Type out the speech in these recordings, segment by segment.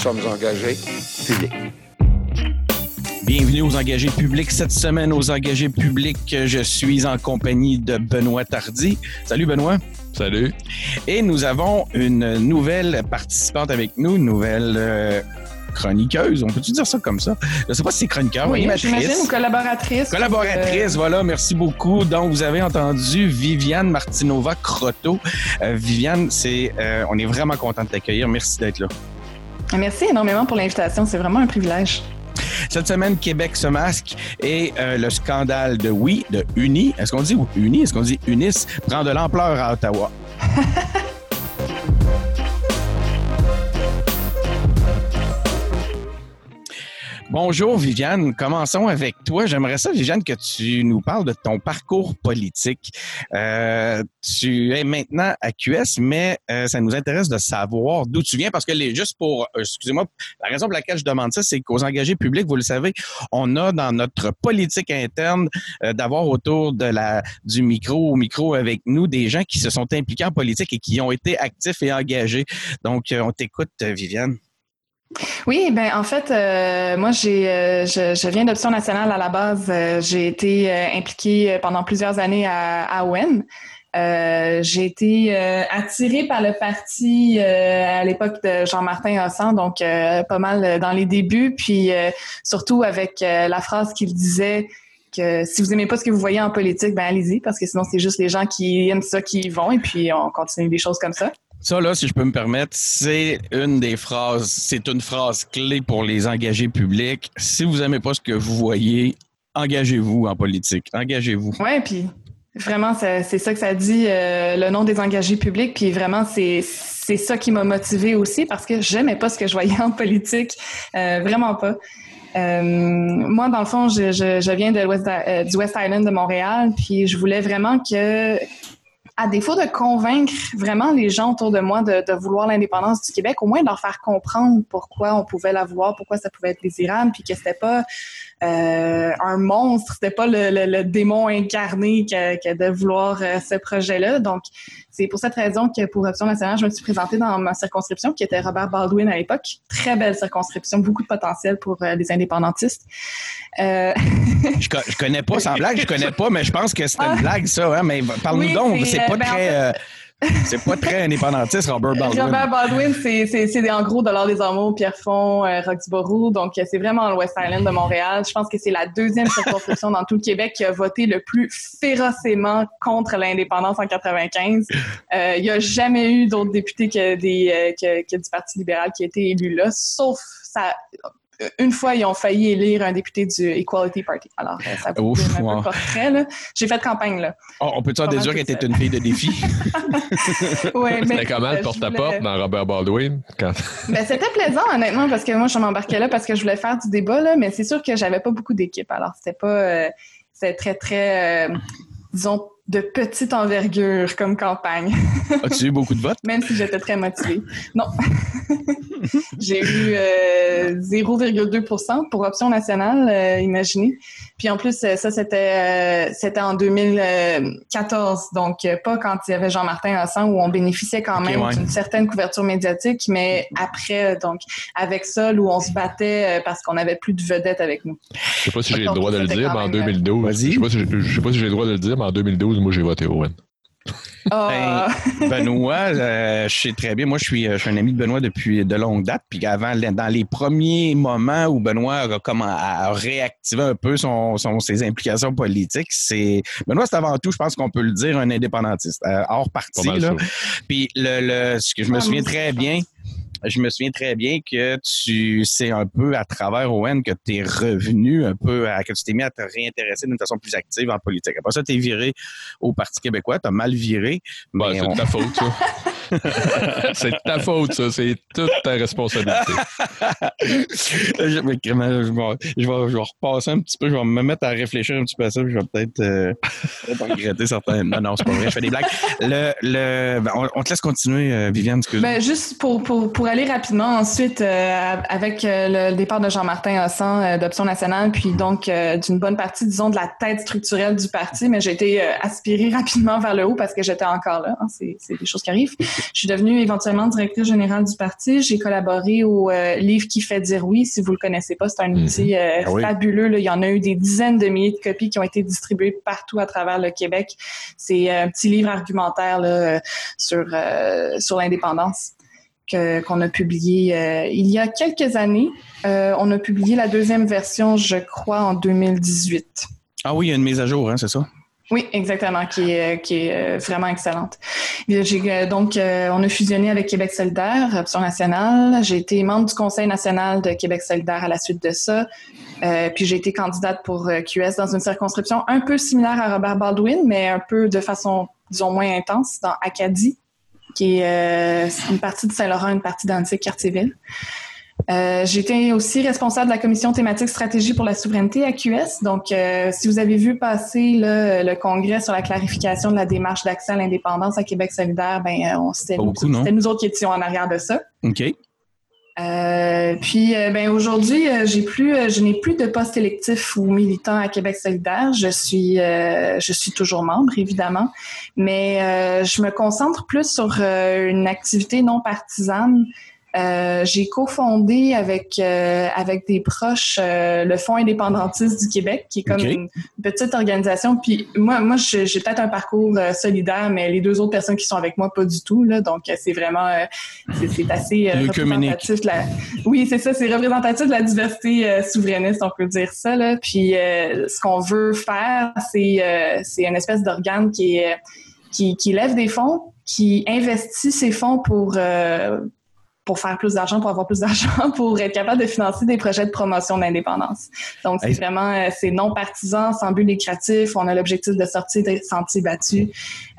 sommes engagés publics. Bienvenue aux engagés publics. Cette semaine, aux engagés publics, je suis en compagnie de Benoît Tardy. Salut Benoît. Salut. Et nous avons une nouvelle participante avec nous, une nouvelle euh, chroniqueuse. On peut-tu dire ça comme ça? Je ne sais pas si c'est chroniqueur oui, ou animatrice. ou collaboratrice. Collaboratrice, Euh, voilà. Merci beaucoup. Donc, vous avez entendu Viviane Martinova Croteau. Euh, Viviane, c'est, euh, on est vraiment content de t'accueillir. Merci d'être là. Merci énormément pour l'invitation. C'est vraiment un privilège. Cette semaine, Québec se masque et euh, le scandale de oui, de Uni, est-ce qu'on dit Uni, est-ce qu'on dit Unis, prend de l'ampleur à Ottawa. Bonjour Viviane, commençons avec toi. J'aimerais ça, Viviane, que tu nous parles de ton parcours politique. Euh, tu es maintenant à QS, mais euh, ça nous intéresse de savoir d'où tu viens parce que les, juste pour, euh, excusez-moi, la raison pour laquelle je demande ça, c'est qu'aux engagés publics, vous le savez, on a dans notre politique interne d'avoir autour de la du micro au micro avec nous des gens qui se sont impliqués en politique et qui ont été actifs et engagés. Donc, on t'écoute, Viviane. Oui, ben en fait, euh, moi j'ai, euh, je, viens d'Option nationale à la base. Euh, j'ai été impliquée pendant plusieurs années à, à j'ai été attirée par le parti à l'époque de Jean-Martin Hossan, donc pas mal dans les débuts, puis surtout avec la phrase qu'il disait que si vous aimez pas ce que vous voyez en politique, ben allez-y, parce que sinon c'est juste les gens qui aiment ça qui y vont, et puis on continue des choses comme ça. Ça, là, si je peux me permettre, c'est une des phrases, c'est une phrase clé pour les engagés publics. Si vous aimez pas ce que vous voyez, engagez-vous en politique. Engagez-vous. Ouais, puis vraiment, c'est ça que ça dit, euh, le nom des engagés publics. Puis vraiment, c'est ça qui m'a motivée aussi parce que j'aimais pas ce que je voyais en politique, euh, vraiment pas. Euh, moi, dans le fond, je, je, viens de euh, du West Island de Montréal, puis je voulais vraiment que, à défaut de convaincre vraiment les gens autour de moi de, vouloir l'indépendance du Québec, au moins de leur faire comprendre pourquoi on pouvait la pourquoi ça pouvait être désirable, puis que c'était pas euh, un monstre, c'était pas le, le, le démon incarné que, que de vouloir euh, ce projet-là. Donc, c'est pour cette raison que pour Option nationale, je me suis présentée dans ma circonscription, qui était Robert Baldwin à l'époque. Très belle circonscription, beaucoup de potentiel pour euh, les indépendantistes. Euh, Je, co- je connais pas, sans blague, je connais pas, mais je pense que c'est une Ah. blague, ça. Hein? Mais parle-nous Oui, donc, c'est, c'est euh, pas ben, en très... fait- euh, c'est pas très indépendantiste, Robert Baldwin. Robert Baldwin, c'est, en gros Dollar des Amours, Pierrefonds, euh, Roxborough. Donc, euh, c'est vraiment le West Island de Montréal. Je pense que c'est la deuxième circonscription dans tout le Québec qui a voté le plus férocement contre l'indépendance en 95. Euh, Il y a jamais eu d'autres députés que, des, euh, que, que du Parti libéral qui a été élu là, sauf ça. Une fois, ils ont failli élire un député du Equality Party. Alors, euh, ça vous Ouf, un peu wow. portrait. Là. J'ai fait campagne, là. Oh, on peut-tu en déduire qu'elle était une fille de défi? Mais, C'était comment euh, le porte-à-porte voulais- dans Robert Baldwin? Quand... Ben, c'était plaisant, honnêtement, parce que moi, je m'embarquais là parce que je voulais faire du débat, là, mais c'est sûr que j'avais pas beaucoup d'équipe. Alors, c'était pas. euh, c'était très, très. euh, disons, de petite envergure comme campagne, As-tu eu beaucoup de votes? même si j'étais très motivée. Non. J'ai eu euh, 0,2 pour option nationale, euh, imaginez. Puis en plus, euh, ça, c'était euh, c'était en 2014, donc euh, pas quand il y avait Jean-Martin Hossan où on bénéficiait quand même ouais. d'une certaine couverture médiatique, mais après, donc avec ça, où on se battait parce qu'on avait plus de vedettes avec nous. Je sais pas si j'ai le droit de le dire, mais en même, euh, 2012. Vas-y. Je sais pas si j'ai- je sais pas si j'ai le droit de le dire, mais en 2012, moi, j'ai voté Owen. Ah, Benoît, euh, je sais très bien. Moi, je suis, je suis un ami de Benoît depuis de longue date. Puis avant, dans les premiers moments où Benoît a, comme, a réactivé un peu son, son- ses implications politiques, c'est Benoît, c'est avant tout, je pense qu'on peut le dire, un indépendantiste, euh, hors parti. Là. Puis le, le, ce que je me Ah, souviens très bien, je me souviens très bien que tu c'est un peu à travers ON que tu es revenu un peu à, que tu t'es mis à te réintéresser d'une façon plus active en politique. Après ça, tu es viré au Parti québécois, tu as mal viré. Ben, c'est on- de ta faute. c'est ta faute, ça. C'est toute ta responsabilité. je, vais, je, vais, je vais repasser un petit peu, je vais me mettre à réfléchir un petit peu à ça, puis je vais peut-être euh, regretter certains. Non, non, c'est pas vrai, je fais des blagues. Le, le, ben, on, on te laisse continuer, euh, Viviane, excuse Ben, juste pour, pour, pour aller rapidement ensuite euh, avec euh, le départ de Jean-Martin Hossan euh, d'Option nationale, puis donc euh, d'une bonne partie, disons, de la tête structurelle du parti, mais j'ai été euh, aspirée rapidement vers le haut parce que j'étais encore là. hein, c'est, c'est des choses qui arrivent. Je suis devenue éventuellement directrice générale du parti. J'ai collaboré au euh, livre qui fait dire oui. Si vous le connaissez pas, c'est un Mhm. outil euh, Ah oui. fabuleux. là. Il y en a eu des dizaines de milliers de copies qui ont été distribuées partout à travers le Québec. C'est un petit livre argumentaire là, euh, sur euh, sur l'indépendance qu'on a publié euh, il y a quelques années. Euh, on a publié la deuxième version, je crois, en 2018. Ah oui, il y a une mise à jour, hein, c'est ça? Oui, exactement, qui est, qui est euh, vraiment excellente. Euh, donc, euh, on a fusionné avec Québec solidaire, Option nationale. J'ai été membre du Conseil national de Québec solidaire à la suite de ça. Euh, puis j'ai été candidate pour euh, QS dans une circonscription un peu similaire à Robert Baldwin, mais un peu de façon, disons, moins intense, dans Acadie, qui est euh, une partie de Saint-Laurent, une partie d'Antique-Cartierville. Euh, été aussi responsable de la commission thématique stratégie pour la souveraineté à QS. Donc, euh, si vous avez vu passer le congrès sur la clarification de la démarche d'accès à l'indépendance à Québec solidaire, ben, euh, on c'était nous, nous autres qui étions en arrière de ça. OK. Euh, puis, ben aujourd'hui, j'ai plus, je n'ai plus de poste électif ou militant à Québec solidaire. Je suis, je suis toujours membre, évidemment, mais je me concentre plus sur une activité non partisane. Euh, j'ai cofondé avec euh, avec des proches euh, le Fonds indépendantiste du Québec, qui est comme une petite organisation. Puis moi, moi, j'ai peut-être un parcours euh, solidaire, mais les deux autres personnes qui sont avec moi, pas du tout. Là, donc, euh, c'est vraiment, euh, c'est assez euh, représentatif. La... Oui, c'est ça, c'est représentatif de la diversité souverainiste, on peut dire ça. Là. Puis, euh, ce qu'on veut faire, c'est euh, c'est une espèce d'organe qui est qui, qui lève des fonds, qui investit ces fonds pour euh, pour faire plus d'argent, pour avoir plus d'argent, pour être capable de financer des projets de promotion d'indépendance. Donc, c'est vraiment, euh, c'est non partisan, sans but lucratif. On a l'objectif de sortir des sentiers battus.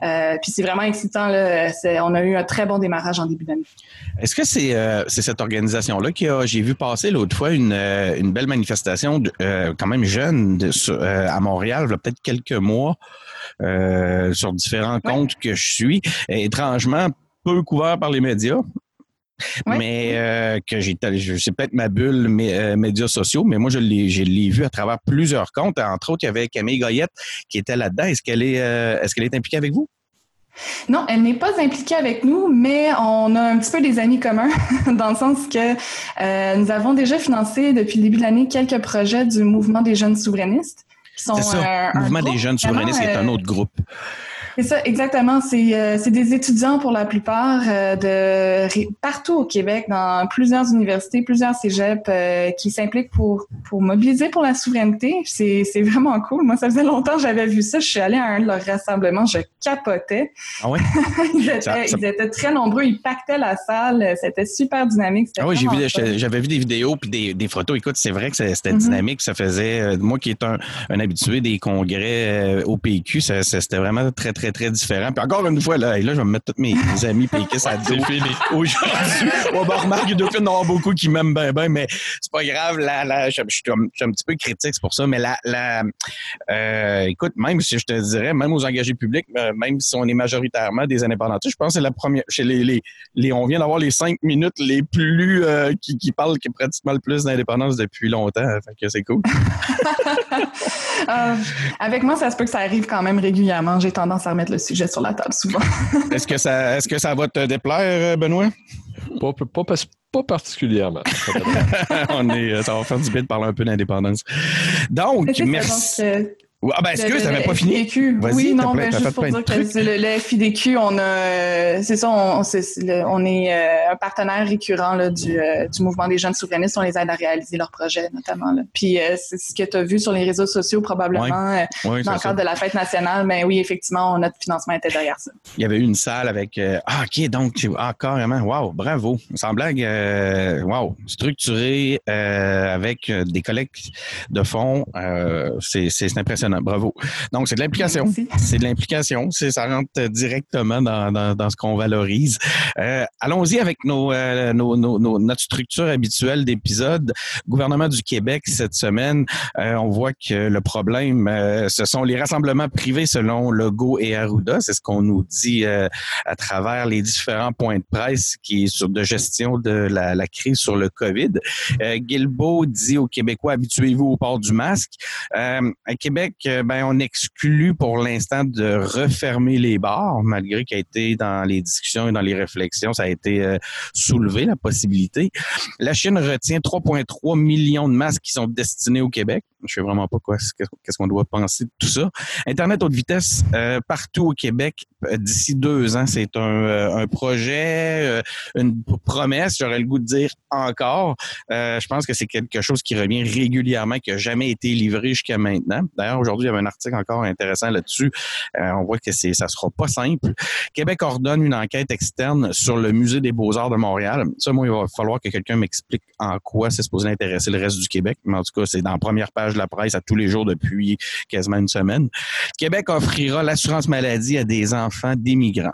Euh, puis c'est vraiment excitant. Là. On a eu un très bon démarrage en début d'année. Est-ce que c'est euh, cette organisation-là qui a, j'ai vu passer l'autre fois une, euh, une belle manifestation de- euh, quand même jeune de- sur- à Montréal, il y a peut-être quelques mois, sur différents Ouais. comptes que je suis, et étrangement peu couvert par les médias. Ouais. Mais euh, que j'ai, je- c'est peut-être ma bulle mé- euh, médias sociaux, mais moi je l'ai, je l'ai vu à travers plusieurs comptes. Entre autres, il y avait Camille Goyette qui était là-dedans. Est-ce qu'elle est, euh, est-ce qu'elle est impliquée avec vous? Non, elle n'est pas impliquée avec nous, mais on a un petit peu des amis communs, dans le sens que nous avons déjà financé depuis le début de l'année quelques projets du mouvement des jeunes souverainistes. Qui sont ça. Le mouvement des jeunes souverainistes est un autre groupe. C'est ça, exactement. C'est euh, c'est des étudiants pour la plupart euh, de partout au Québec, dans plusieurs universités, plusieurs cégeps, euh, qui s'impliquent pour pour mobiliser pour la souveraineté. C'est vraiment cool. Moi, ça faisait longtemps que j'avais vu ça. Je suis allée à un de leurs rassemblements, je capotais. Ah ouais? ils, étaient, Ça- ça- ils étaient très nombreux, ils pactaient la salle. C'était super dynamique. Ah oui, j'avais vu des vidéos puis des, des photos. Écoute, c'est vrai que c'était Mhm. dynamique. Ça faisait, moi qui est un, un habitué des congrès au PQ, c'était vraiment très, très, très différent. Puis encore une fois, là, et là je vais me mettre tous mes, mes amis péquistes à dos fini. aujourd'hui. Ouais, ben, remarque, il doit y en beaucoup qui m'aiment bien, bien, mais c'est pas grave. Là, là, je, je suis un, je suis un petit peu critique, c'est pour ça. Mais la, la, euh, écoute, même si je te dirais, même aux engagés publics, euh, même si on est majoritairement des indépendantistes, je pense que c'est la première. Chez les, les, les- on vient d'avoir les cinq minutes les plus euh, qui, qui parlent qui pratiquement le plus d'indépendance depuis longtemps. Fait que c'est cool. Euh, avec moi, ça se peut que ça arrive quand même régulièrement. J'ai tendance à remettre le sujet sur la table souvent. Est-ce que ça, est-ce que ça va te déplaire, euh, Benoît? Pas, pas, pas, pas particulièrement. on est, euh, ça va faire du bien de parler un peu d'indépendance. Donc, ça, merci. donc, euh, Ah ben, excuse, t'avais le pas fini? FIDQ. Oui, non, ben, t'as juste pour dire que le, le FIDQ, on a, c'est ça, on, le- est euh, un partenaire récurrent là, du, euh, du mouvement des jeunes souverainistes. On les aide à réaliser leurs projets, notamment. Là. Puis, euh, c'est ce que tu as vu sur les réseaux sociaux, probablement, euh, Oui, dans le ça. cadre de la fête nationale. Mais oui, effectivement, notre financement était derrière ça. Il y avait eu une salle avec. ah, OK, donc, ah, carrément. Wow, bravo. Sans blague, wow. Structuré avec des collectes de fonds. c'est c'est impressionnant. Bravo. Donc, c'est de l'implication. C'est de l'implication. C'est Ça rentre directement dans, dans, dans ce qu'on valorise. Euh, Allons-y avec nos, euh, nos, nos- nos- notre structure habituelle d'épisode. Gouvernement du Québec, cette semaine, euh, on voit que le problème, euh, ce sont les rassemblements privés selon Legault et Arruda. C'est ce qu'on nous dit euh, à travers les différents points de presse qui est sur de gestion de la, la crise sur le COVID. Euh, Guilbeault dit aux Québécois, habituez-vous au port du masque. Euh, à Québec, euh, ben, on exclut pour l'instant de refermer les bars, malgré qu'il a été dans les discussions et dans les réflexions, ça a été euh, soulevé, la possibilité. La Chine retient 3,3 millions de masques qui sont destinés au Québec. Je sais vraiment pas quoi, qu'est-ce qu'on doit penser de tout ça. Internet haute vitesse euh, partout au Québec d'ici deux ans, c'est un, un projet, une promesse, j'aurais le goût de dire encore. je pense que c'est quelque chose qui revient régulièrement, qui n'a jamais été livré jusqu'à maintenant. D'ailleurs, aujourd'hui, il y avait un article encore intéressant là-dessus. Euh, on voit que c'est, ça sera pas simple. Québec ordonne une enquête externe sur le Musée des Beaux-Arts de Montréal. Ça, moi, il va falloir que quelqu'un m'explique en quoi c'est supposé intéresser le reste du Québec. Mais en tout cas, c'est dans la première page de la presse à tous les jours depuis quasiment une semaine. Québec offrira l'assurance maladie à des enfants d'immigrants.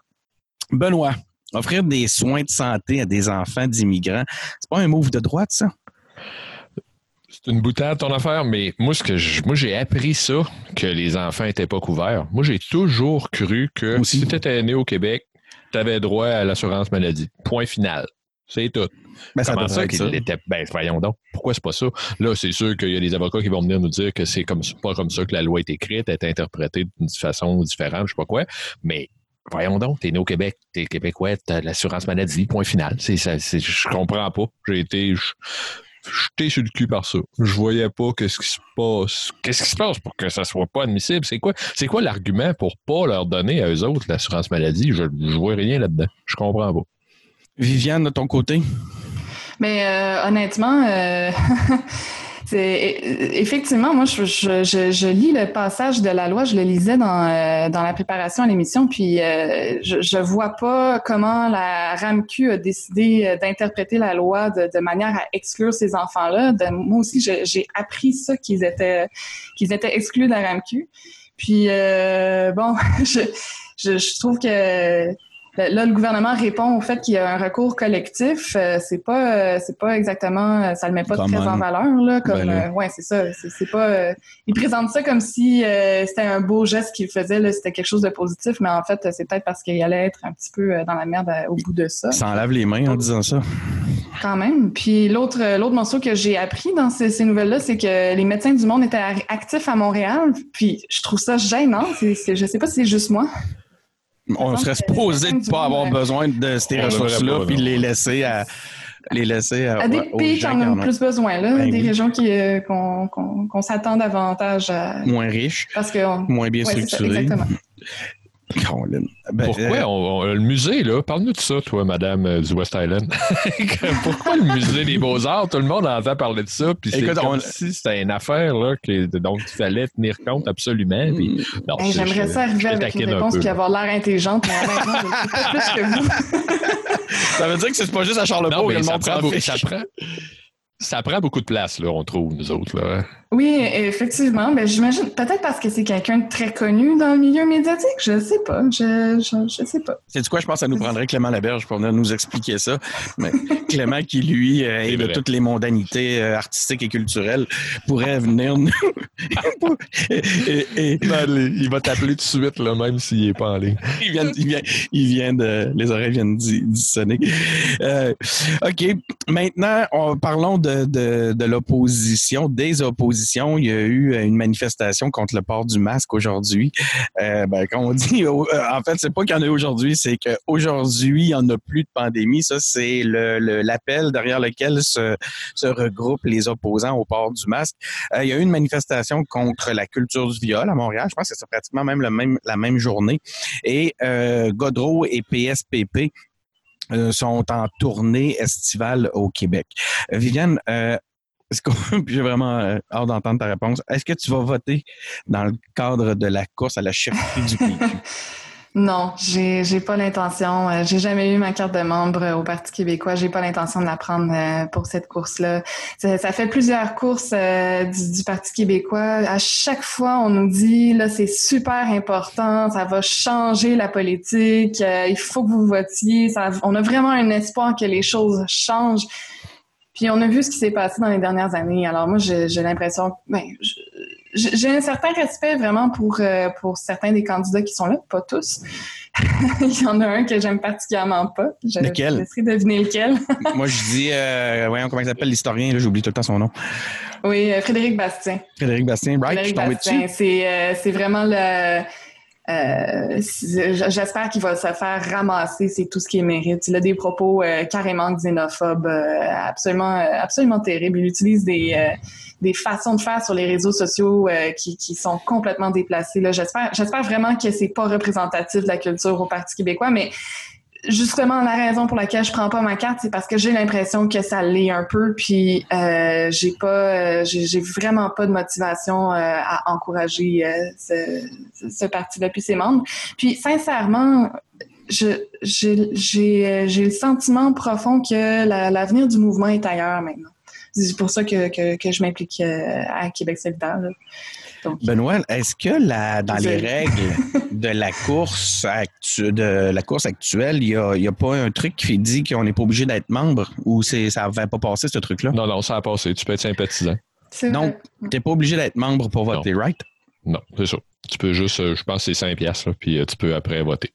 Benoît, offrir des soins de santé à des enfants d'immigrants, c'est pas un move de droite, ça? C'est une boutade ton affaire, mais moi, ce que moi, j'ai appris ça, que les enfants n'étaient pas couverts. Moi, j'ai toujours cru que si tu étais né au Québec, tu avais droit à l'assurance maladie. Point final. C'est tout. Ben, Comment ça qu'il était. Ben, voyons donc. Pourquoi c'est pas ça? Là, c'est sûr qu'il y a des avocats qui vont venir nous dire que c'est comme pas comme ça que la loi est écrite, est interprétée d'une façon différente, je sais pas quoi. Mais voyons donc, t'es né au Québec, t'es québécois, t'as l'assurance maladie, point final. C'est, ça, je comprends pas. J'ai été, jeté sur le cul par ça. Je voyais pas qu'est-ce qui se passe. Qu'est-ce qui se passe pour que ça soit pas admissible? C'est quoi, c'est quoi l'argument pour pas leur donner à eux autres l'assurance maladie? Je, je vois rien là-dedans. Je comprends pas. Viviane, de ton côté? Mais euh, honnêtement, euh, effectivement, moi, je, je, je, lis le passage de la loi, je le lisais dans, euh, dans la préparation à l'émission, puis euh, je, je vois pas comment la RAMQ a décidé euh, d'interpréter la loi de, de, manière à exclure ces enfants-là. Moi aussi, j'ai appris ça qu'ils étaient qu'ils étaient exclus de la RAMQ. Puis bon, je, je, je trouve que Là, le gouvernement répond au fait qu'il y a un recours collectif. Euh, c'est pas, euh, c'est pas exactement, euh, ça le met pas très en valeur là. Comme, ben ouais, c'est ça. C'est, pas. il présente ça comme si c'était un beau geste qu'il faisait. Là, c'était quelque chose de positif, mais en fait, c'est peut-être parce qu'il allait être un petit peu dans la merde au bout de ça. Ça enlève les mains en disant ça. Quand même. Puis l'autre, l'autre morceau que j'ai appris dans ces, ces nouvelles-là, c'est que les médecins du monde étaient actifs à Montréal. Puis je trouve ça gênant. C'est, je sais pas si c'est juste moi on serait supposé de ne pas avoir besoin de ces ressources-là puis les laisser à les laisser à, des pays qui en ont plus besoin, là, ben des régions qui euh, qu'on s'attend davantage à. Moins riches. Parce que moins bien structurées. Ben, Pourquoi euh, le musée, là, parle-nous de ça, toi, madame euh, du West Island. Pourquoi le musée des Beaux-Arts? Tout le monde entend parler de ça, puis c'est comme si c'était une affaire là, que, dont il fallait tenir compte absolument. Puis, J'aimerais ça arriver avec une réponse et avoir l'air intelligente, mais honnêtement, je sais pas plus que vous. ça veut dire que c'est pas juste à Charlebourg que le monde ça prend, ça prend beaucoup de place, là, on trouve, nous autres. Là. Oui, effectivement. Ben, j'imagine, peut-être parce que c'est quelqu'un de très connu dans le milieu médiatique. Je sais pas. Je, je, sais pas. C'est du quoi, je pense que ça nous prendrait Clément Laberge pour venir nous expliquer ça. Mais Clément, qui lui euh, est de toutes les mondanités euh, artistiques et culturelles, pourrait venir nous. il va t'appeler tout de suite, là, même s'il n'est pas en ligne. il, vient, il, vient, il vient de. Les oreilles viennent d'y sonner. Euh, OK. Maintenant, parlons de, de, de l'opposition, des oppositions il y a eu euh, une manifestation contre le port du masque aujourd'hui. Euh, ben, on dit, euh, en fait, c'est pas qu'il y en a aujourd'hui, c'est qu'aujourd'hui, il n'y en a plus de pandémie. Ça, c'est l'appel derrière lequel se, regroupent les opposants au port du masque. il y a eu une manifestation contre la culture du viol à Montréal. Je pense que c'est pratiquement même, la même journée. Et Godreau et PSPP sont en tournée estivale au Québec. Viviane, j'ai vraiment euh, hâte d'entendre ta réponse. Est-ce que tu vas voter dans le cadre de la course à la chefferie du PQ? Non, j'ai j'ai pas l'intention. Euh, j'ai jamais eu ma carte de membre au Parti québécois. J'ai pas l'intention de la prendre euh, pour cette course-là. Ça, fait plusieurs courses du, Parti québécois. À chaque fois, on nous dit là, c'est super important, ça va changer la politique. il faut que vous votiez. On a vraiment un espoir que les choses changent. Puis on a vu ce qui s'est passé dans les dernières années. Alors moi, j'ai l'impression, ben, j'ai un certain respect vraiment pour euh, pour certains des candidats qui sont là, pas tous. Il y en a un que j'aime particulièrement pas. Je Lequel? laisserai deviner lequel. Moi, je dis, euh, voyons comment il s'appelle l'historien, là, j'oublie tout le temps son nom. oui, euh, Frédéric Bastien. Frédéric Bastien, right? Je suis Frédéric tombé Bastien, dessus. c'est euh, c'est vraiment le. Euh, J'espère qu'il va se faire ramasser, c'est tout ce qu'il mérite. Il a des propos euh, carrément xénophobes, euh, absolument, euh, absolument terribles. Il utilise des, euh, des façons de faire sur les réseaux sociaux qui, qui sont complètement déplacées. j'espère vraiment que c'est pas représentatif de la culture au Parti québécois, mais justement la raison pour laquelle je prends pas ma carte, c'est parce que j'ai l'impression que ça l'est un peu, puis euh, j'ai pas, euh, j'ai vraiment pas de motivation euh, à encourager ce, parti-là puis ses membres. Puis sincèrement, j'ai le sentiment profond que la- l'avenir du mouvement est ailleurs maintenant. C'est pour ça que, je m'implique à Québec solidaire. Donc, Benoît, est-ce que la, dans les règles de la course actu- de la course actuelle, il n'y a, pas un truc qui dit qu'on n'est pas obligé d'être membre ou c'est ça va pas passer ce truc-là? Non, non, ça a passé. Tu peux être sympathisant. Donc, tu n'es pas obligé d'être membre pour voter, right? Non, c'est ça. Tu peux juste, euh, je pense que c'est 5 piastres, là, puis euh, tu peux après voter.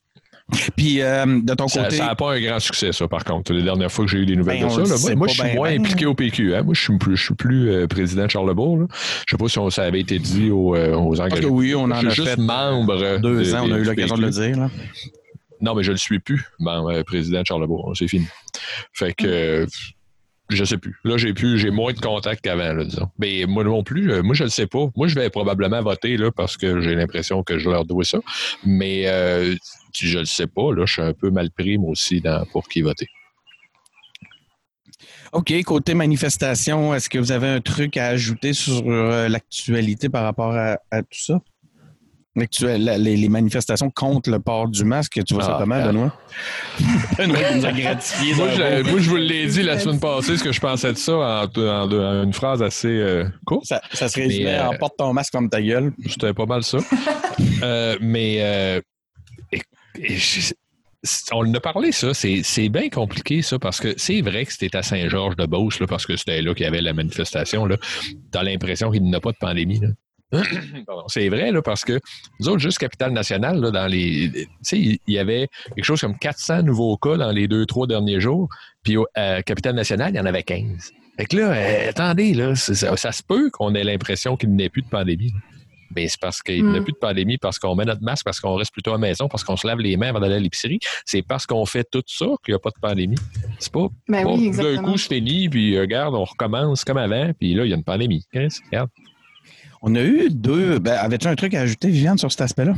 Puis euh, de ton Ça côté? n'a pas un grand succès, ça, par contre. Les dernières fois que j'ai eu des nouvelles Ben, de ça, là, moi, je suis ben, moins ben. impliqué au PQ. Hein. Moi, je suis plus, je suis plus euh, président de Charlebourg. Je sais pas si ça avait été dit aux, euh, aux Parce engagés. que oui, on en a juste fait membre. deux de- ans, on a eu l'occasion de le dire. Là. Non, mais je ne le suis plus, membre, euh, président de Charlebourg. C'est fini. Fait que. euh, je sais plus. Là, j'ai plus, j'ai moins de contacts qu'avant, là, disons. Mais moi non plus, euh, moi, je le sais pas. Moi, je vais probablement voter, là, parce que j'ai l'impression que je leur dois ça. Mais, euh, je le sais pas, là, je suis un peu mal pris, moi aussi, dans, pour qui voter. OK, côté manifestation, est-ce que vous avez un truc à ajouter sur euh, l'actualité par rapport à tout ça? La- les, les manifestations contre le port du masque, tu vois ça Ah, comment, ah. Benoît? Benoît nous a gratifié. Moi, je, moi, je vous l'ai dit la semaine passée, ce que je pensais de ça en, en- en une phrase assez euh, courte. ça, ça se résumait Mais, euh, en porte ton masque comme ta gueule. C'était pas mal ça. Euh, mais euh, et- et je- c'est- on en a parlé, ça. C'est c'est bien compliqué, ça, parce que c'est vrai que c'était à Saint-Georges-de-Beauce, là, parce que c'était là qu'il y avait la manifestation. Là. T'as l'impression qu'il n'y a pas de pandémie. là. C'est vrai, là, parce que nous autres, juste Capitale-Nationale, là, dans les. Tu sais, il y avait quelque chose comme 400 nouveaux cas dans les deux, trois derniers jours. Puis à Capitale-Nationale, il y en avait 15. Fait que là, euh, attendez, là, ça, ça se peut qu'on ait l'impression qu'il n'y ait plus de pandémie. là. Mais c'est parce qu'il n'y a plus de pandémie, parce qu'on met notre masque, parce qu'on reste plutôt à la maison, parce qu'on se lave les mains avant d'aller à l'épicerie. C'est parce qu'on fait tout ça qu'il n'y a pas de pandémie. C'est pas, Ben pas oui, d'un coup c'est fini, puis euh, regarde, on recommence comme avant, puis là, il y a une pandémie. Chris, regarde. On a eu deux. Ben, avais-tu un truc à ajouter, Viviane, sur cet aspect-là?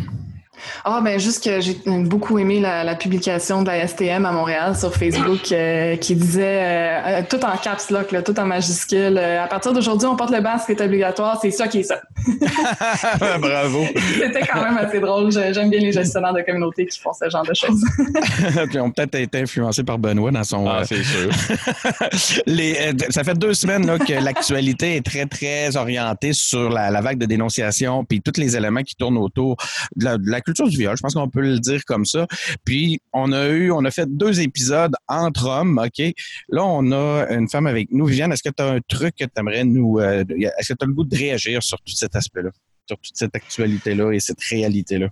Ah, ben juste que j'ai beaucoup aimé la, la publication de la STM à Montréal sur Facebook euh, qui disait euh, euh, tout en caps lock, là, tout en majuscule. euh, à partir d'aujourd'hui, on porte le masque, c'est obligatoire, c'est ça qui est ça. Bravo. C'était quand même assez drôle. J'aime bien les gestionnaires de communauté qui font ce genre de choses. Puis on ont peut-être été influencés par Benoît dans son. Ah, euh, c'est sûr. Les, euh, ça fait deux semaines là, que l'actualité est très, très orientée sur la, la vague de dénonciation, puis tous les éléments qui tournent autour de la, de la culture du viol. Je pense qu'on peut le dire comme ça. Puis on a eu, on a fait deux épisodes entre hommes, OK? Là, on a une femme avec nous. Viviane, est-ce que tu as un truc que tu aimerais nous. euh, est-ce que tu as le goût de réagir sur tout cet aspect-là? Sur toute cette actualité-là et cette réalité-là?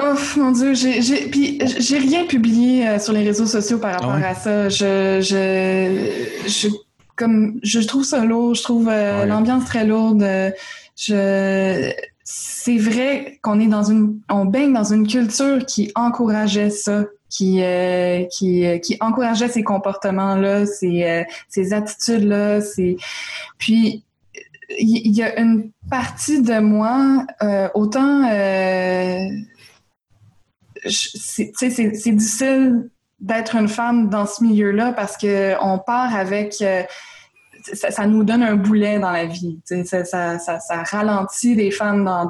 Oh mon Dieu, j'ai j'ai- puis j'ai rien publié euh, sur les réseaux sociaux par rapport Ah ouais? à ça. Je, je, je, comme, je trouve ça lourd, je trouve euh, Ouais. l'ambiance très lourde. Je, c'est vrai qu'on est dans une, on baigne dans une culture qui encourageait ça, qui, euh, qui, euh, qui encourageait ces comportements-là, ces, euh, ces attitudes-là, ces, puis il y, a une partie de moi, euh, autant euh, c'est c'est- c'est difficile d'être une femme dans ce milieu-là parce que on part avec euh, ça, nous donne un boulet dans la vie. tu Ça, ralentit les femmes euh,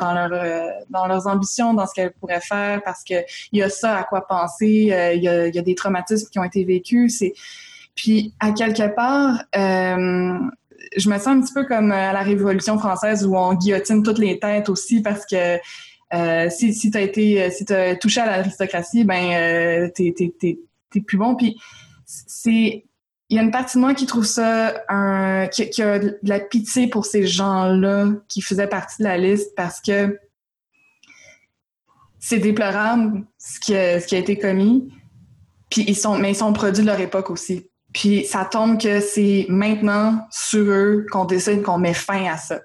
dans leurs ambitions, dans ce qu'elles pourraient faire, parce que il y a ça à quoi penser. euh, Il y, a, il y a des traumatismes qui ont été vécus. Puis à quelque part, euh, je me sens un petit peu comme à la Révolution française où on guillotine toutes les têtes aussi parce que euh, si si t'as été si t'as touché à l'aristocratie, ben euh, t'es plus bon. Puis c'est il y a une partie de moi qui trouve ça un qui, a de la pitié pour ces gens-là qui faisaient partie de la liste parce que c'est déplorable ce qui, a, ce qui a été commis. Puis ils sont, mais ils sont produits de leur époque aussi. Puis ça tombe que c'est maintenant sur eux qu'on décide qu'on met fin à ça.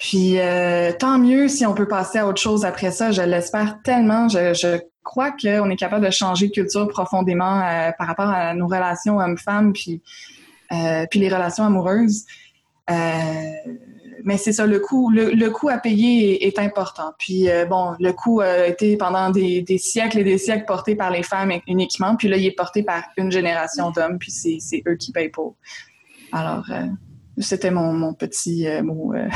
Puis euh, tant mieux si on peut passer à autre chose après ça. Je l'espère tellement. Je, je crois qu'on est capable de changer de culture profondément euh, par rapport à nos relations hommes-femmes, puis, euh, puis les relations amoureuses. Euh, mais c'est ça, le coût, le, coût à payer est, important. Puis bon, le coût a été pendant des, des, siècles et des siècles porté par les femmes uniquement. Puis là, il est porté par une génération d'hommes, puis c'est eux qui payent pour. Alors, c'était mon, mon, petit euh, euh,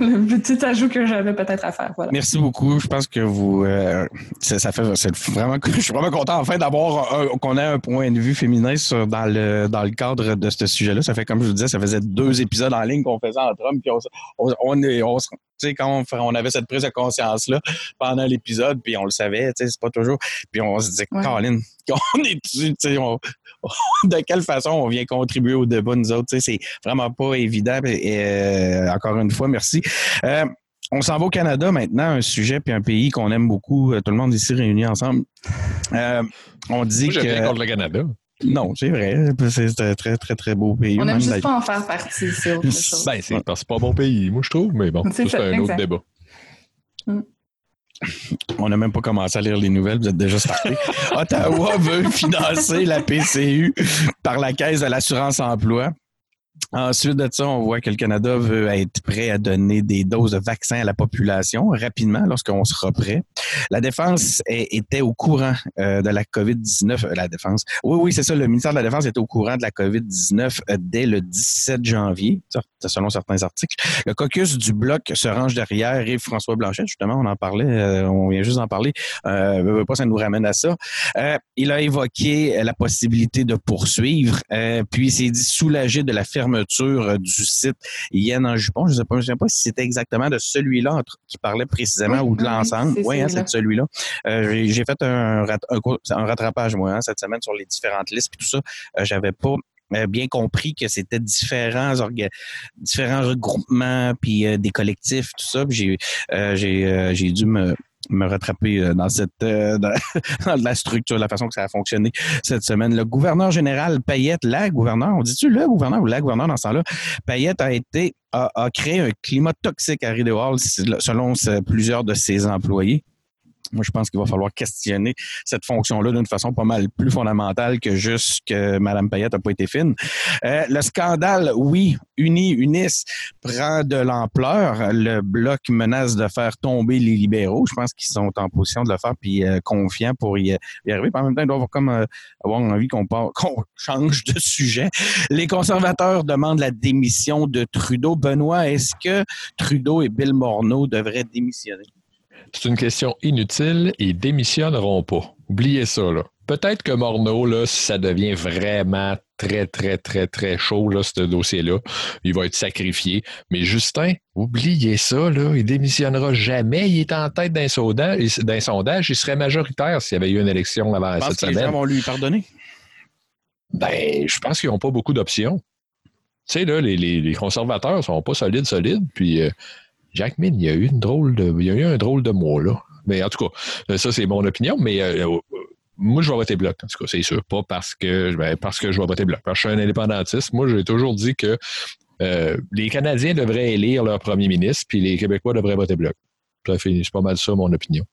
le petit ajout que j'avais peut-être à faire. Voilà. Merci beaucoup. Je pense que vous euh, ça, fait vraiment je suis vraiment content enfin d'avoir qu'on ait un point de vue féminin sur, dans le dans le cadre de ce sujet-là. Ça fait comme je vous disais, ça faisait deux épisodes en ligne qu'on faisait entre hommes puis on, on, on, on tu sais, quand on, avait cette prise de conscience-là pendant l'épisode, puis on le savait, tu sais, c'est pas toujours. Puis on se disait, Caroline, on est tu sais, de quelle façon on vient contribuer au débat, nous autres, tu sais, c'est vraiment pas évident. Et, euh, encore une fois, merci. Euh, on s'en va au Canada maintenant, un sujet puis un pays qu'on aime beaucoup, euh, tout le monde ici réuni ensemble. on dit Moi, que. contre le Canada. Non, c'est vrai. C'est un très, très, très beau pays. On n'aime juste pas en faire partie, c'est autre chose. Ben, c'est parce que pas un bon pays, moi, je trouve, mais bon, c'est un autre débat. Mm. On n'a même pas commencé à lire les nouvelles, vous êtes déjà starté. Ottawa veut financer la PCU par la Caisse de l'assurance emploi. Ensuite de ça, on voit que le Canada veut être prêt à donner des doses de vaccins à la population rapidement lorsqu'on sera prêt. La défense était au courant euh, de la COVID-19. Euh, la défense. Oui, oui, c'est ça. Le ministère de la Défense était au courant de la COVID-19 euh, dès le 17 janvier, selon certains articles. Le caucus du bloc se range derrière et François Blanchet, justement, on en parlait, on vient juste d'en parler. Euh, pas, ça nous ramène à ça. il a évoqué la possibilité de poursuivre, puis il s'est dit soulagé de la fermeture du site Yen en Jupon. Je ne sais pas, je sais pas si c'était exactement de celui-là qui parlait précisément ou de l'ensemble. Oui, hein, c'est celui-là. Euh, j'ai fait un, un, rattrapage, moi, hein, cette semaine sur les différentes listes et tout ça. Euh, j'avais pas euh, bien compris que c'était différents différents regroupements puis des collectifs tout ça j'ai j'ai j'ai dû me me rattraper dans cette dans, la structure, la façon que ça a fonctionné cette semaine. Le gouverneur général Payette, la gouverneur, on dit-tu le gouverneur ou la gouverneur dans ce temps-là, Payette a été a, a créé un climat toxique à Rideau Hall selon plusieurs de ses employés. Moi, je pense qu'il va falloir questionner cette fonction-là d'une façon pas mal plus fondamentale que juste que Mme Payette n'a pas été fine. Euh, le scandale, oui, Uni, Unis prend de l'ampleur. Le bloc menace de faire tomber les libéraux. Je pense qu'ils sont en position de le faire puis euh, confiants pour y, arriver. en même temps, ils doivent comme euh, avoir envie qu'on change de sujet. Les conservateurs demandent la démission de Trudeau. Benoît, est-ce que Trudeau et Bill Morneau devraient démissionner? C'est une question inutile. Ils démissionneront pas. Oubliez ça, là. Peut-être que Morneau, là, si ça devient vraiment très, très, très, très chaud, là, ce dossier-là, il va être sacrifié. Mais Justin, oubliez ça, là. Il démissionnera jamais. Il est en tête d'un sondage. D'un sondage. Il serait majoritaire s'il y avait eu une élection avant cette semaine. Les gens vont lui pardonner? Ben, je pense qu'ils n'ont pas beaucoup d'options. Tu sais, là, les, les, conservateurs sont pas solides, solides. Puis, euh, Jack Min, il y a eu une drôle de, il y a eu un drôle de mois, là. Mais en tout cas, euh, ça, c'est mon opinion, mais euh, euh, moi, je vais voter bloc, en tout cas, c'est sûr. Pas parce que, ben, parce que je vais voter bloc. Parce que je suis un indépendantiste. Moi, j'ai toujours dit que les Canadiens devraient élire leur premier ministre, puis les Québécois devraient voter bloc. C'est pas mal ça, mon opinion.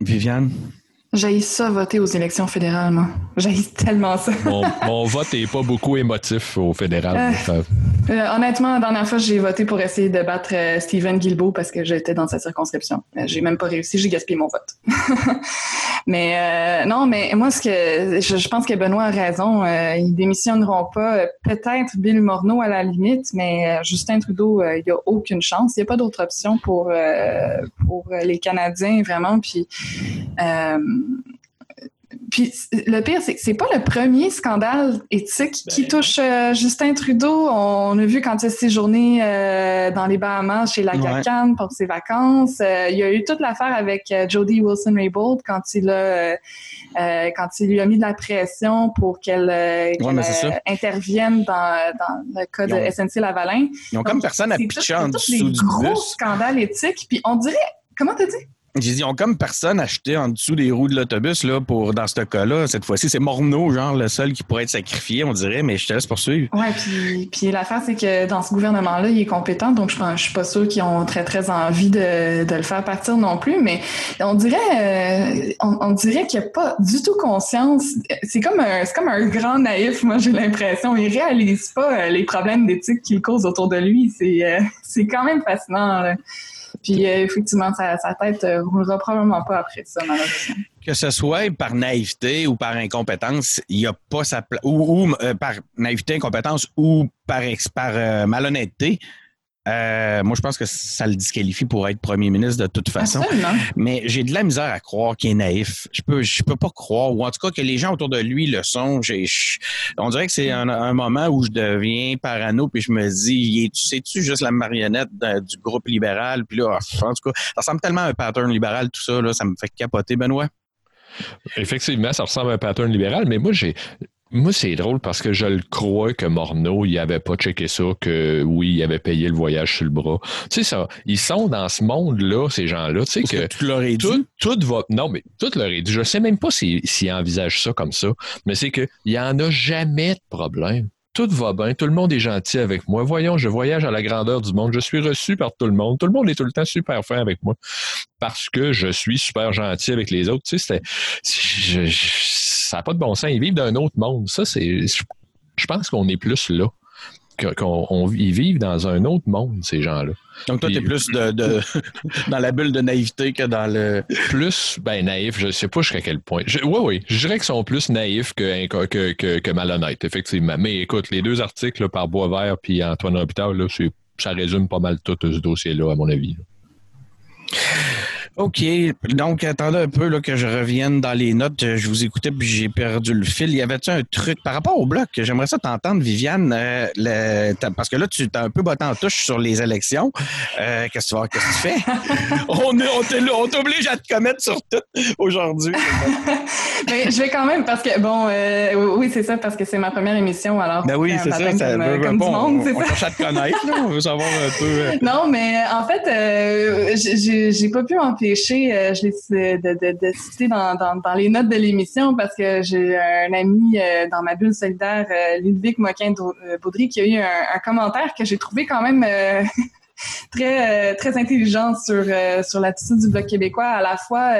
Viviane? J'ai ça voter aux élections fédérales, moi. J'ai tellement ça. mon, vote n'est pas beaucoup émotif au fédéral. Euh, euh, honnêtement, la dernière fois, j'ai voté pour essayer de battre euh, Stephen Guilbeault parce que j'étais dans sa circonscription. j'ai même pas réussi, j'ai gaspillé mon vote. mais non, mais moi, ce que je, pense que Benoît a raison. ils démissionneront pas. Peut-être Bill Morneau à la limite, mais Justin Trudeau, il n'y a aucune chance. Il n'y a pas d'autre option pour pour les Canadiens vraiment. Puis puis le pire, c'est que c'est pas le premier scandale éthique qui ben touche euh, Justin Trudeau. On a vu quand il a séjourné euh, dans les Bahamas chez la ouais. pour ses vacances. Euh, il y a eu toute l'affaire avec Jody Wilson-Raybould quand il a quand il lui a mis de la pression pour qu'elle intervienne dans, dans, le cas de SNC Lavalin. Ils ont comme personne à pitcher en dessous du gros scandales éthiques. Puis on dirait, comment t'as dit? Ils ont comme personne acheté en dessous des roues de l'autobus là pour dans ce cas-là. Cette fois-ci, c'est Morneau, genre le seul qui pourrait être sacrifié, on dirait, mais je te laisse poursuivre. Ouais, puis, puis l'affaire, c'est que dans ce gouvernement-là, il est compétent, donc je pense, je suis pas sûre qu'ils ont très très envie de, de le faire partir non plus. Mais on dirait, euh, on, dirait qu'il n'y a pas du tout conscience. C'est comme un, c'est comme un grand naïf. Moi, j'ai l'impression, il réalise pas euh, les problèmes d'éthique qu'il cause autour de lui. C'est, euh, c'est quand même fascinant. là. Puis euh, effectivement, sa, sa tête euh, roulera probablement pas après ça, malheureusement. Que ce soit par naïveté ou par incompétence, il n'y a pas sa place. Ou, euh, par naïveté, incompétence ou par, malhonnêteté. Euh, moi, je pense que ça le disqualifie pour être premier ministre de toute façon. Absolument. Mais j'ai de la misère à croire qu'il est naïf. Je peux, je peux pas croire, ou en tout cas que les gens autour de lui le sont. J'ai- on dirait que c'est un, un moment où je deviens parano, puis je me dis, sais-tu juste la marionnette de- du groupe libéral? Puis là, en tout cas, ça ressemble tellement à un pattern libéral, tout ça, là, ça me fait capoter, Benoît. Effectivement, ça ressemble à un pattern libéral, mais moi, j'ai. Moi, c'est drôle parce que je le crois que Morneau, il avait pas checké ça, que oui, il avait payé le voyage sur le bras. Tu sais, ça, ils sont dans ce monde-là, ces gens-là. Tu sais que que tu l'aurais dit. tout, tout va. Non, mais tout leur est dit. Je sais même pas s'ils envisagent ça comme ça, mais c'est qu'il n'y en a jamais de problème. Tout va bien, tout le monde est gentil avec moi. Voyons, je voyage à la grandeur du monde, je suis reçu par tout le monde. Tout le monde est tout le temps super fin avec moi parce que je suis super gentil avec les autres. Tu sais, c'était, ça n'a pas de bon sens. Ils vivent d'un autre monde. Ça, c'est, je, pense qu'on est plus là. Qu'on, on- ils vivent dans un autre monde, ces gens-là. Donc, toi, t'es Puis- plus de, de- dans la bulle de naïveté que dans le. plus ben naïf, je sais pas jusqu'à quel point. Oui, oui, je dirais qu'ils sont plus naïfs que, que, que, que malhonnêtes, effectivement. Mais écoute, les deux articles là, par Boisvert puis Antoine là, c'est- ça résume pas mal tout ce dossier-là, à mon avis. OK. Donc, attendez un peu là, que je revienne dans les notes. Je vous écoutais puis j'ai perdu le fil. Y avait-tu un truc par rapport au bloc? J'aimerais ça t'entendre, Viviane. euh, le- parce que là, tu t'as un peu botté en touche sur les élections. Euh, qu'est-ce que tu vas- qu'est-ce que tu fais? on on on t'oblige à te commettre sur tout aujourd'hui. Mais je vais quand même parce que bon, euh, oui, c'est ça parce que c'est ma première émission. Alors Ben oui, c'est ça. ça comme, comme bon, du monde, on, c'est on ça. cherche à te connaître. là. On veut savoir un peu. Non, mais en fait, j'ai- pas pu euh, je l'ai de, de, de citer dans, dans, dans les notes de l'émission parce que j'ai un ami euh, dans ma bulle solidaire, euh, Ludwig Moquin-Baudry, qui a eu un, un commentaire que j'ai trouvé quand même euh, très euh, très intelligent sur sur l'attitude du Bloc québécois, à la fois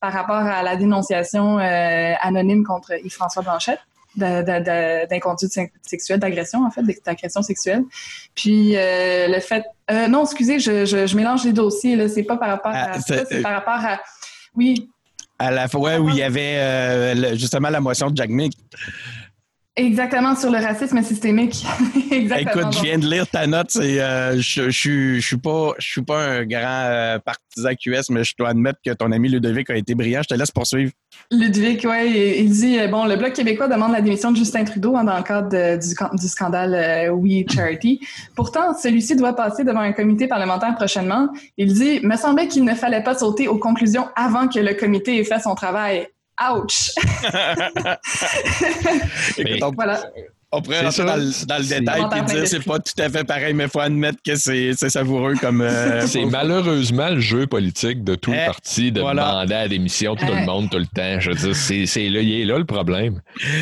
par rapport à la dénonciation anonyme contre Yves-François Blanchette d'inconduite se- sexuelle, d'agression en fait, d'agression sexuelle. Puis euh, le fait, euh, non, excusez, je, je, je mélange les dossiers là. C'est pas par rapport à Ah, ça, c'est- c'est par rapport à, oui, À la fois où il y avait euh, le- justement la motion de Jack Mick. Exactement sur le racisme systémique. exactement. Écoute, je viens de lire ta note. Euh, je, je, suis- je suis pas, je suis pas un grand euh, partisan QS, mais je dois admettre que ton ami Ludovic a été brillant. Je te laisse poursuivre. Ludwig, ouais, il- dit euh, bon, le bloc québécois demande la démission de Justin Trudeau hein, dans le cadre de- du, du scandale We Charity. Pourtant, celui-ci doit passer devant un comité parlementaire prochainement. Il dit me semblait qu'il ne fallait pas sauter aux conclusions avant que le comité ait fait son travail. Ouch! Écoute, Voilà. On pourrait rentrer dans le, dans le C'est- détail et dire c'est pas tout à fait pareil, mais il faut admettre que c'est, savoureux comme. euh, C'est malheureusement le jeu politique de tout Eh, le parti de voilà. demander à la démission tout Eh. le monde tout le temps. Je veux dire, c'est, c'est là, il est là le problème.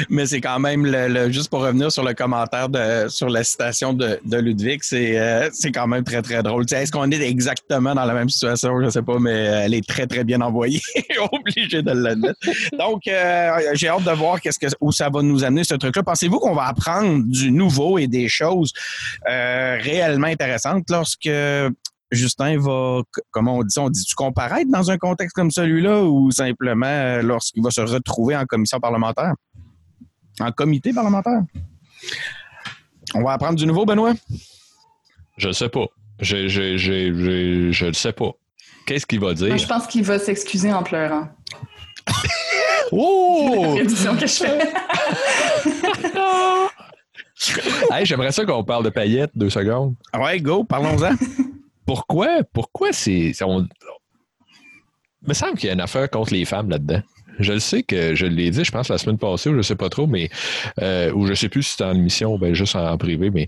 Mais c'est quand même le, le- juste pour revenir sur le commentaire de sur la citation de, de Ludwig, c'est euh, c'est quand même très très drôle. Est-ce qu'on est exactement dans la même situation? Je sais pas, mais elle est très très bien envoyée. Obligé de l'admettre. Donc euh, j'ai hâte de voir qu'est-ce que où ça va nous amener ce truc-là. Pensez-vous qu'on va apprendre du nouveau et des choses euh, réellement intéressantes lorsque Justin va, comment on dit ça, on dit-tu comparaître dans un contexte comme celui-là ou simplement euh, lorsqu'il va se retrouver en commission parlementaire? En comité parlementaire? On va apprendre du nouveau, Benoît? Je sais pas. Je, je, je, je, je le sais pas. Qu'est-ce qu'il va dire? Moi, je pense qu'il va s'excuser en pleurant. Oh! Prédiction que je fais. Hey, J'aimerais ça qu'on parle de paillettes deux secondes. Ouais, go, parlons-en. Pourquoi? Pourquoi c'est. on- Il me semble qu'il y a une affaire contre les femmes là-dedans. Je le sais que je l'ai dit, je pense, la semaine passée, ou je sais pas trop, mais euh, ou je sais plus si c'était en émission ou ben juste en privé, mais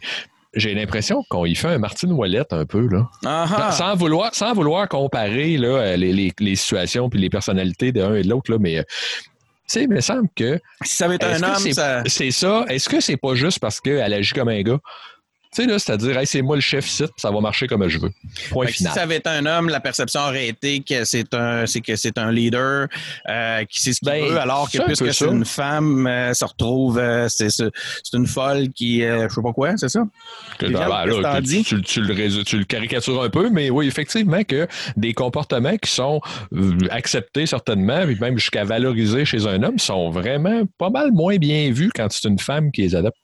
j'ai l'impression qu'on y fait un Martine Ouellette un peu, là. Sans, vouloir, sans vouloir comparer là, les, les, les situations puis les personnalités d'un et de l'autre, là, mais euh, sais, il me semble que. Si ça avait été un homme, c'est, ça... c'est ça. Est-ce que c'est pas juste parce qu'elle agit comme un gars? Tu sais, là, c'est-à-dire, hey, c'est moi le chef ici, ça va marcher comme je veux. Point Fait que si final. ça avait été un homme, la perception aurait été que c'est un, c'est que c'est un leader euh, qui sait ce qu'il Ben, veut, alors que puisque c'est une femme, euh, se retrouve, euh, c'est, c'est une folle qui, euh, je sais pas quoi, c'est ça? Que- ben, que tu, dis? tu- tu le rés- tu le caricatures un peu, mais oui, effectivement, que des comportements qui sont acceptés certainement, puis même jusqu'à valoriser chez un homme, sont vraiment pas mal moins bien vus quand c'est une femme qui les adopte.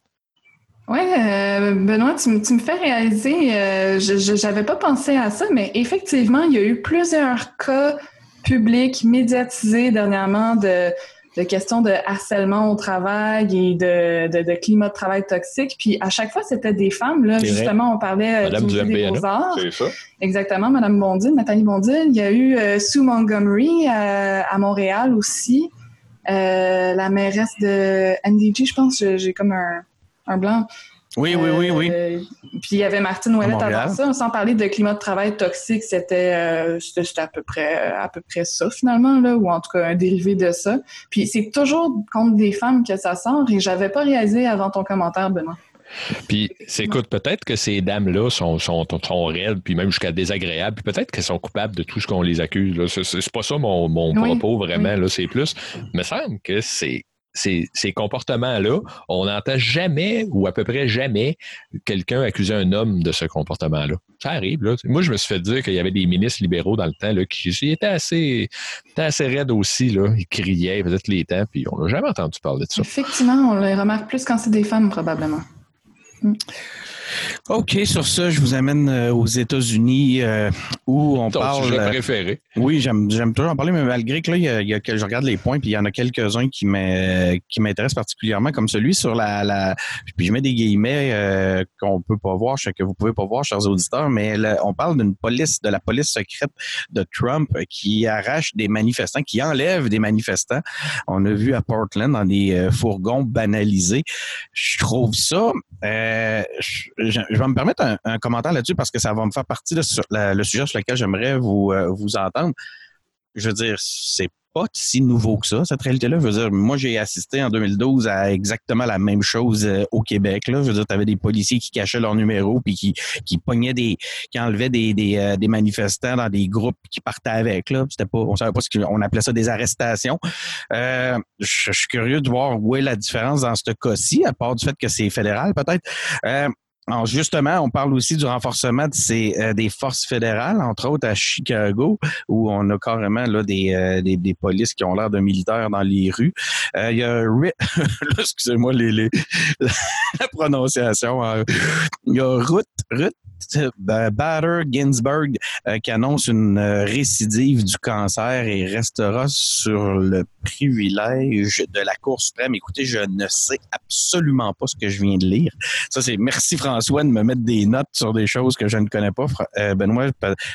Oui, Benoît, tu, me- tu me fais réaliser, euh, je je- j'avais pas pensé à ça, mais effectivement, il y a eu plusieurs cas publics médiatisés dernièrement de, de questions de harcèlement au travail et de, de, de climat de travail toxique. Puis à chaque fois, c'était des femmes. Là, justement, on parlait euh, Madame du des MPNA. Beaux-Arts. C'est ça. Exactement, Madame Bondil, Nathalie Bondil. Il y a eu euh, Sue Montgomery euh, à Montréal aussi. Euh, la mairesse de NDG, je pense, j'ai j'ai comme un, un blanc. Oui, oui, oui, oui. Euh, puis il y avait Martine Ouellet Montréal. avant ça. Sans parler de climat de travail toxique, c'était euh, c'était à peu près à peu près ça finalement là, ou en tout cas un dérivé de ça. Puis c'est toujours contre des femmes que ça sort et j'avais pas réalisé avant ton commentaire, Benoît. Puis, c'est- écoute, peut-être que ces dames-là sont, sont, sont raides, puis même jusqu'à désagréables, puis peut-être qu'elles sont coupables de tout ce qu'on les accuse. là. C'est, pas ça mon, mon Oui, propos vraiment, là, c'est plus. Il me semble que c'est. Ces, comportements-là, on n'entend jamais ou à peu près jamais quelqu'un accuser un homme de ce comportement-là. Ça arrive, là. Moi, je me suis fait dire qu'il y avait des ministres libéraux dans le temps qui étaient assez, assez raides aussi. Ils criaient, peut-être les temps, puis on n'a jamais entendu parler de ça. Effectivement, on les remarque plus quand c'est des femmes probablement. OK, sur ça, je vous amène euh, aux États-Unis euh, où on Ton parle. sujet euh, préféré. Oui, j'aime, toujours en parler, mais malgré que là, il y a, y je regarde les points, puis il y en a quelques-uns qui, m'intéressent particulièrement, comme celui sur la, la puis je mets des guillemets qu'on peut pas voir, que vous pouvez pas voir, chers auditeurs, mais là, on parle d'une police, de la police secrète de Trump qui arrache des manifestants, qui enlève des manifestants. On a vu à Portland dans des fourgons banalisés. Je trouve ça. Euh, je, vais me permettre un, commentaire là-dessus parce que ça va me faire partie de le sujet sur lequel j'aimerais vous, euh, vous entendre. Je veux dire, c'est pas si nouveau que ça, cette réalité-là. Je veux dire, moi, j'ai assisté en 2012 à exactement la même chose euh, au Québec. Là. Je veux dire, tu avais des policiers qui cachaient leur numéro puis qui, qui pognaient des, qui enlevaient des, des, euh, des manifestants dans des groupes qui partaient avec. Là. C'était pas, on savait pas ce qu'on appelait ça des arrestations. Euh, je, je suis curieux de voir où est la différence dans ce cas-ci, à part du fait que c'est fédéral, peut-être. Alors justement, on parle aussi du renforcement de ces, euh, des forces fédérales, entre autres à Chicago, où on a carrément là, des, euh, des, des polices qui ont l'air de militaires dans les rues. Euh, Il y a excusez-moi les, les- la prononciation. euh, Il y a Ruth, Ruth Bader Ginsburg euh, qui annonce une euh, récidive du cancer et restera sur le privilège de la Cour suprême. Écoutez, je ne sais absolument pas ce que je viens de lire. Ça, c'est merci François de me mettre des notes sur des choses que je ne connais pas. Euh, Benoît,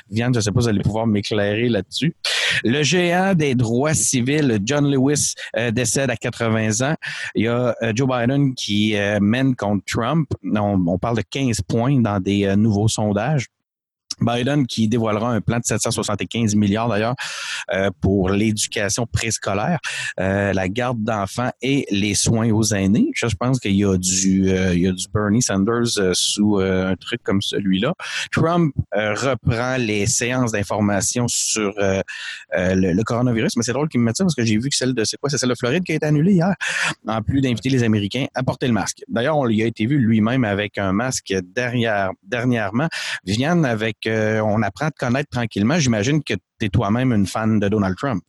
Vianne, je ne sais pas vous allez pouvoir m'éclairer là-dessus. Le géant des droits civils, John Lewis, décède à 80 ans. Il y a Joe Biden qui mène contre Trump. On, on parle de 15 points dans des euh, nouveaux sondages. Biden qui dévoilera un plan de 775 milliards d'ailleurs euh, pour l'éducation préscolaire, euh, la garde d'enfants et les soins aux aînés. Je, pense qu'il y a du euh, il y a du Bernie Sanders euh, sous euh, un truc comme celui-là. Trump euh, reprend les séances d'information sur le, le coronavirus, mais c'est drôle qu'il me mette ça parce que j'ai vu que celle de c'est quoi, c'est celle de Floride qui a été annulée hier, en plus d'inviter les Américains à porter le masque. D'ailleurs, on lui a été vu lui-même avec un masque derrière, dernièrement. Viviane, avec euh, on apprend à te connaître tranquillement. J'imagine que tu es toi-même une fan de Donald Trump.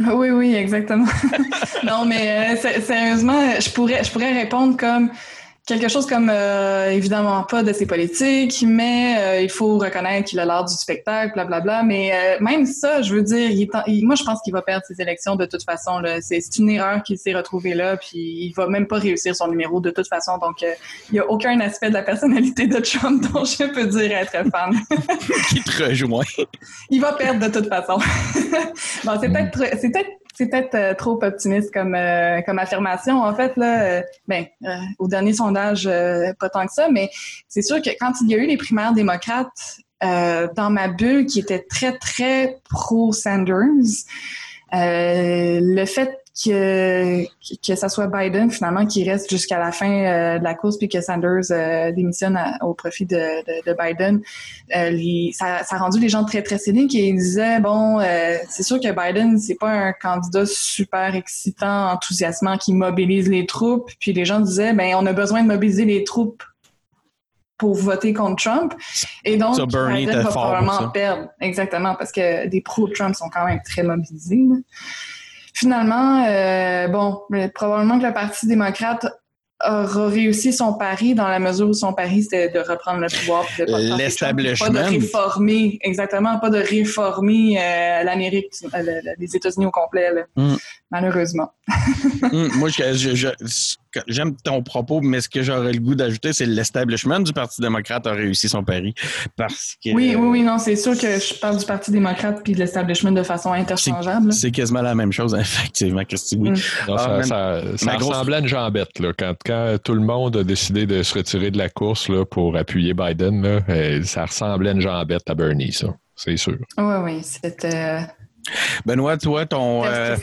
Oui, oui, exactement. non, mais euh, sé- sérieusement, je pourrais, je pourrais répondre comme quelque chose comme euh, évidemment pas de ses politiques, mais euh, il faut reconnaître qu'il a l'art du spectacle, blablabla. Mais euh, même ça, je veux dire, il est en- il- moi je pense qu'il va perdre ses élections de toute façon. là. C'est c'est une erreur qu'il s'est retrouvé là, puis il va même pas réussir son numéro de toute façon. Donc euh, il y a aucun aspect de la personnalité de Trump dont je peux dire être fan. Qui te rejoint? Il va perdre de toute façon. bon, c'est peut-être, c'est peut-être, c'est peut-être euh, trop optimiste comme euh, comme affirmation. En fait, là, euh, ben, au dernier sondage, pas tant que ça, mais c'est sûr que quand il y a eu les primaires démocrates dans ma bulle qui était très très pro Sanders, le fait que que ça soit Biden finalement qui reste jusqu'à la fin euh, de la course puis que Sanders euh, démissionne au profit de, de, de Biden, euh, ça, ça, a rendu les gens très très cyniques et ils disaient bon c'est sûr que Biden c'est pas un candidat super excitant, enthousiasmant qui mobilise les troupes puis les gens disaient ben on a besoin de mobiliser les troupes pour voter contre Trump. Et donc, Biden va probablement perdre. Exactement, parce que des pro-Trump sont quand même très mobilisés. Finalement, euh, bon, probablement que le Parti démocrate aura réussi son pari dans la mesure où son pari c'était de reprendre le pouvoir l'establishment pas de réformer exactement pas de réformer euh, l'Amérique euh, les États-Unis au complet mm. Malheureusement mm, moi j'aime ton propos mais ce que j'aurais le goût d'ajouter c'est l'establishment du Parti démocrate a réussi son pari parce que oui oui oui non c'est sûr que je parle du Parti démocrate puis de l'establishment de façon interchangeable c'est quasiment la même chose effectivement Christy oui mm. ah, ça, ça, ressemblait à une jambette là, quand quand tout le monde a décidé de se retirer de la course là, pour appuyer Biden, là, euh, ça ressemblait à une jambette à Bernie, ça. C'est sûr. Oui, oui, c'était. Euh, Benoît, toi, ton. Euh,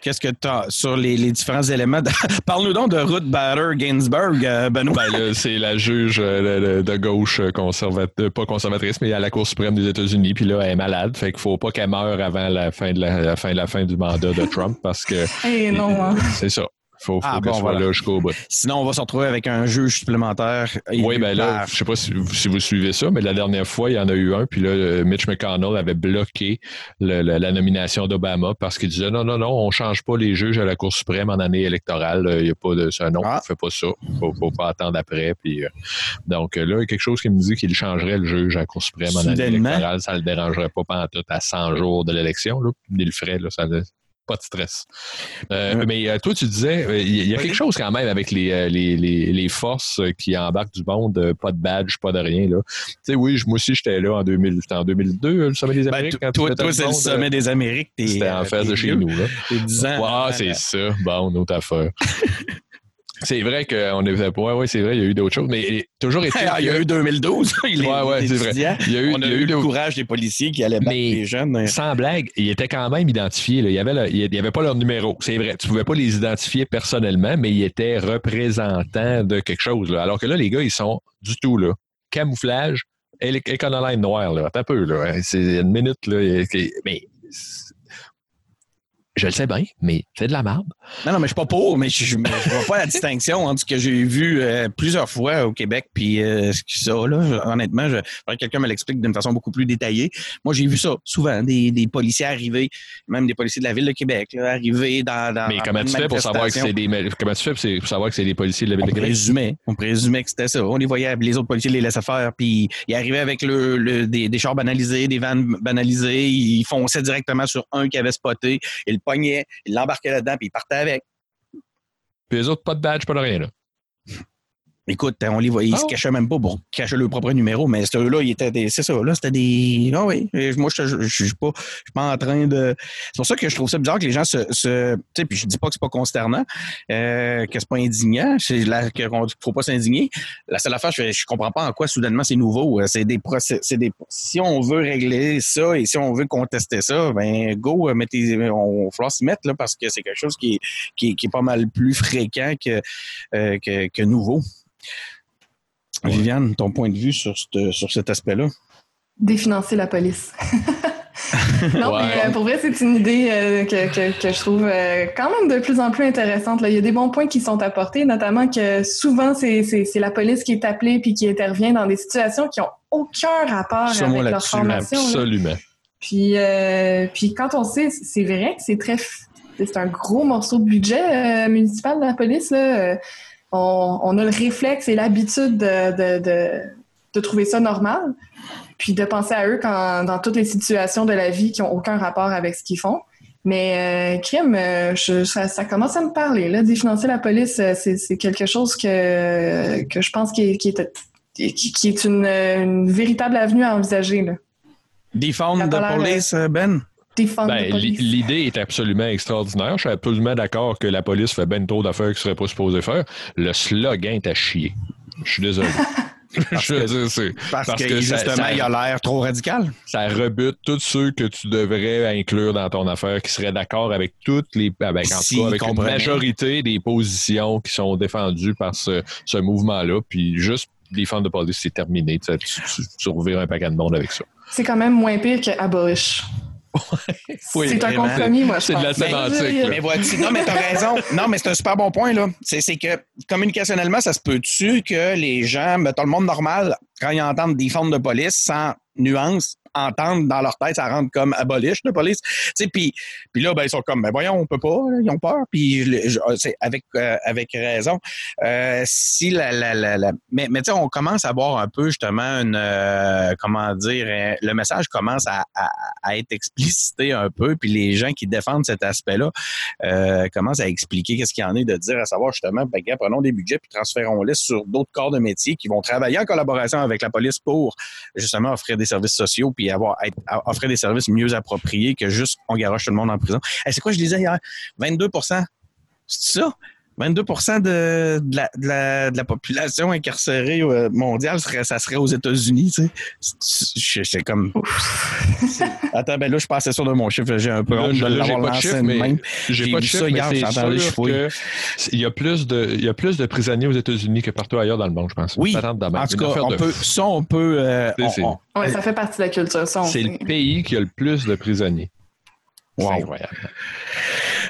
qu'est-ce que tu as sur les, différents éléments? Parle-nous donc de Ruth Bader Ginsburg, Benoît. Ben c'est la juge de, gauche conservatrice, pas conservatrice, mais à la Cour suprême des États-Unis. Puis là, elle est malade. Fait qu'il faut pas qu'elle meure avant la fin de la, fin de la fin du mandat de Trump parce que. Eh non, hein. C'est ça. Faut, faut ah, bon, soit là jusqu'au bout. Sinon, on va se retrouver avec un juge supplémentaire. Oui, ben là, je sais pas si, vous suivez ça, mais la dernière fois, il y en a eu un, puis là, Mitch McConnell avait bloqué la nomination d'Obama parce qu'il disait non, non, non, on change pas les juges à la Cour suprême en année électorale. Il n'y a pas de ça. Non, ah. on fait pas ça. Faut, faut pas attendre après. Puis, euh, donc là, il y a quelque chose qui me dit qu'il changerait le juge à la Cour suprême en année électorale. Ça ne le dérangerait pas pendant tout à 100 jours de l'élection. Il le ferait. Là, ça, pas de stress. Euh, mais euh, toi, tu disais, euh, il y, a quelque chose quand même avec les, les, les, forces qui embarquent du monde, pas de badge, pas de rien. Là. Tu sais, oui, moi aussi, j'étais là en, 2000, en 2002, le Sommet des ben, Amériques. toi, toi c'est le Sommet des Amériques. C'était en face de chez nous. Là. 10 ans. Ah, c'est ça. Bon, autre affaire. C'est vrai qu'on est pas. Ouais, c'est vrai, il y a eu d'autres choses, mais toujours été. il y a eu 2012. il ouais, ouais, c'est vrai. Il y a eu, on a, eu, le courage des policiers qui allaient battre les jeunes. Hein. Sans blague, ils étaient quand même identifiés. Il n'y avait, il avait pas leur numéro. C'est vrai. Tu pouvais pas les identifier personnellement, mais ils étaient représentants de quelque chose. Alors que là, les gars, ils sont du tout là. Camouflage, économie noire, là. un peu, là. C'est une minute, là. Mais je le sais bien, mais c'est de la merde. Non, non, mais je suis pas pour, mais je, ne vois pas la distinction entre ce que j'ai vu euh, plusieurs fois au Québec puis euh, ça, là. Honnêtement, je que quelqu'un me l'explique d'une façon beaucoup plus détaillée. Moi, j'ai vu ça souvent, des, des, policiers arriver, même des policiers de la ville de Québec, là, arriver dans, dans Mais comment tu fais pour savoir que c'est des comment tu fais pour savoir que c'est des policiers de la ville de Québec? Présumait, on présumait que c'était ça. On les voyait, les autres policiers les laissaient faire, puis ils arrivaient avec le, le des, des, chars banalisés, des vannes banalisées, ils fonçaient directement sur un qui avait spoté, et pognait, il l'embarquait là-dedans, puis il partait avec. Puis les autres, pas de badge, pas de rien, là. Écoute, on les voyait, ils se ah cachaient même pas pour cacher leur propre numéro, mais ceux-là, ils étaient des. C'est ça, là, c'était des. Ah oui. Moi, je ne suis pas, pas en train de. C'est pour ça que je trouve ça bizarre que les gens se. se tu sais, puis je dis pas que c'est pas consternant, euh, que c'est pas indignant, qu'il ne faut pas s'indigner. La seule affaire, je, je comprends pas en quoi soudainement c'est nouveau. C'est des procès. C'est des. Si on veut régler ça et si on veut contester ça, ben go, mettez. On va falloir s'y mettre là parce que c'est quelque chose qui est, qui, qui est pas mal plus fréquent que, euh, que, que nouveau. Viviane, ton point de vue sur, sur cet aspect-là? Définancer la police. non, mais euh, pour vrai, c'est une idée euh, que, je trouve euh, quand même de plus en plus intéressante. Là. Il y a des bons points qui sont apportés, notamment que souvent, c'est la police qui est appelée puis qui intervient dans des situations qui n'ont aucun rapport avec leur formation. Absolument. Puis, puis quand on sait, c'est vrai que c'est très... C'est un gros morceau de budget municipal de la police. Là on, a le réflexe et l'habitude de, trouver ça normal, puis de penser à eux quand, dans toutes les situations de la vie qui n'ont aucun rapport avec ce qu'ils font. Mais euh, crime, euh, ça, commence à me parler. Là, définancer la police, euh, c'est quelque chose que, que je pense qui est, qui est, une, véritable avenue à envisager. Là. Defund the police, Ben? Défendre Ben, L'idée est absolument extraordinaire. Je suis absolument d'accord que la police fait bien trop d'affaires qu'il ne serait pas supposé faire. Le slogan est à chier. Je suis désolé. Je veux dire, c'est- Parce, Parce que, que justement, ça- il a l'air trop radical. ça rebute tous ceux que tu devrais inclure dans ton affaire qui seraient d'accord avec toutes les avec, en tout S'ils cas, avec une majorité des positions qui sont défendues par ce, ce mouvement-là. Puis juste défendre de police, c'est terminé. Tu, tu, tu, tu revires un paquet de monde avec ça. C'est quand même moins pire que abolish. Oui, c'est un compromis, moi, je C'est de la pense. sémantique, Mais- là. Mais vois-tu, non, mais t'as raison. Non, mais c'est un super bon point, là. C'est, c'est que, communicationnellement, ça se peut-tu que les gens, mettons, le monde normal, quand ils entendent des formes de police, sans nuance, entendent dans leur tête, ça rentre comme abolish de police. Puis, là, ben, ils sont comme, ben voyons, on peut pas, ils ont peur. Puis, c'est avec, euh, avec raison. Euh, si la, la, la, la- mais, mais tu sais, on commence à voir un peu, justement, une, euh, comment dire, euh, le message commence à, être explicité un peu, puis les gens qui défendent cet aspect-là, euh, commence à expliquer qu'est-ce qu'il y en est de dire, à savoir justement, ben, prenons des budgets puis transférons-les sur d'autres corps de métier qui vont travailler en collaboration avec la police pour justement offrir des services sociaux puis avoir être- à- offrir des services mieux appropriés que juste on garoche tout le monde en prison. C'est quoi je disais hier? 22% c'est ça? 22 de, de, la, de, la, de la population incarcérée euh, mondiale, serait, ça serait aux États-Unis, tu sais. C'est- comme... Attends, ben là, je passais sur de mon chiffre, j'ai un peu honte de l'avoir pas de lancé chiffre, de mais même. j'ai pas de chiffre, ça mais hier, c'est sûr que il y a plus de il y a plus de prisonniers aux États-Unis que partout ailleurs dans le monde, je pense. Oui. En tout cas, on peut, ça, on peut. euh, on- c'est- on- Ouais, ça fait partie de la culture, C'est le pays qui a le plus de prisonniers. Wow. C'est incroyable.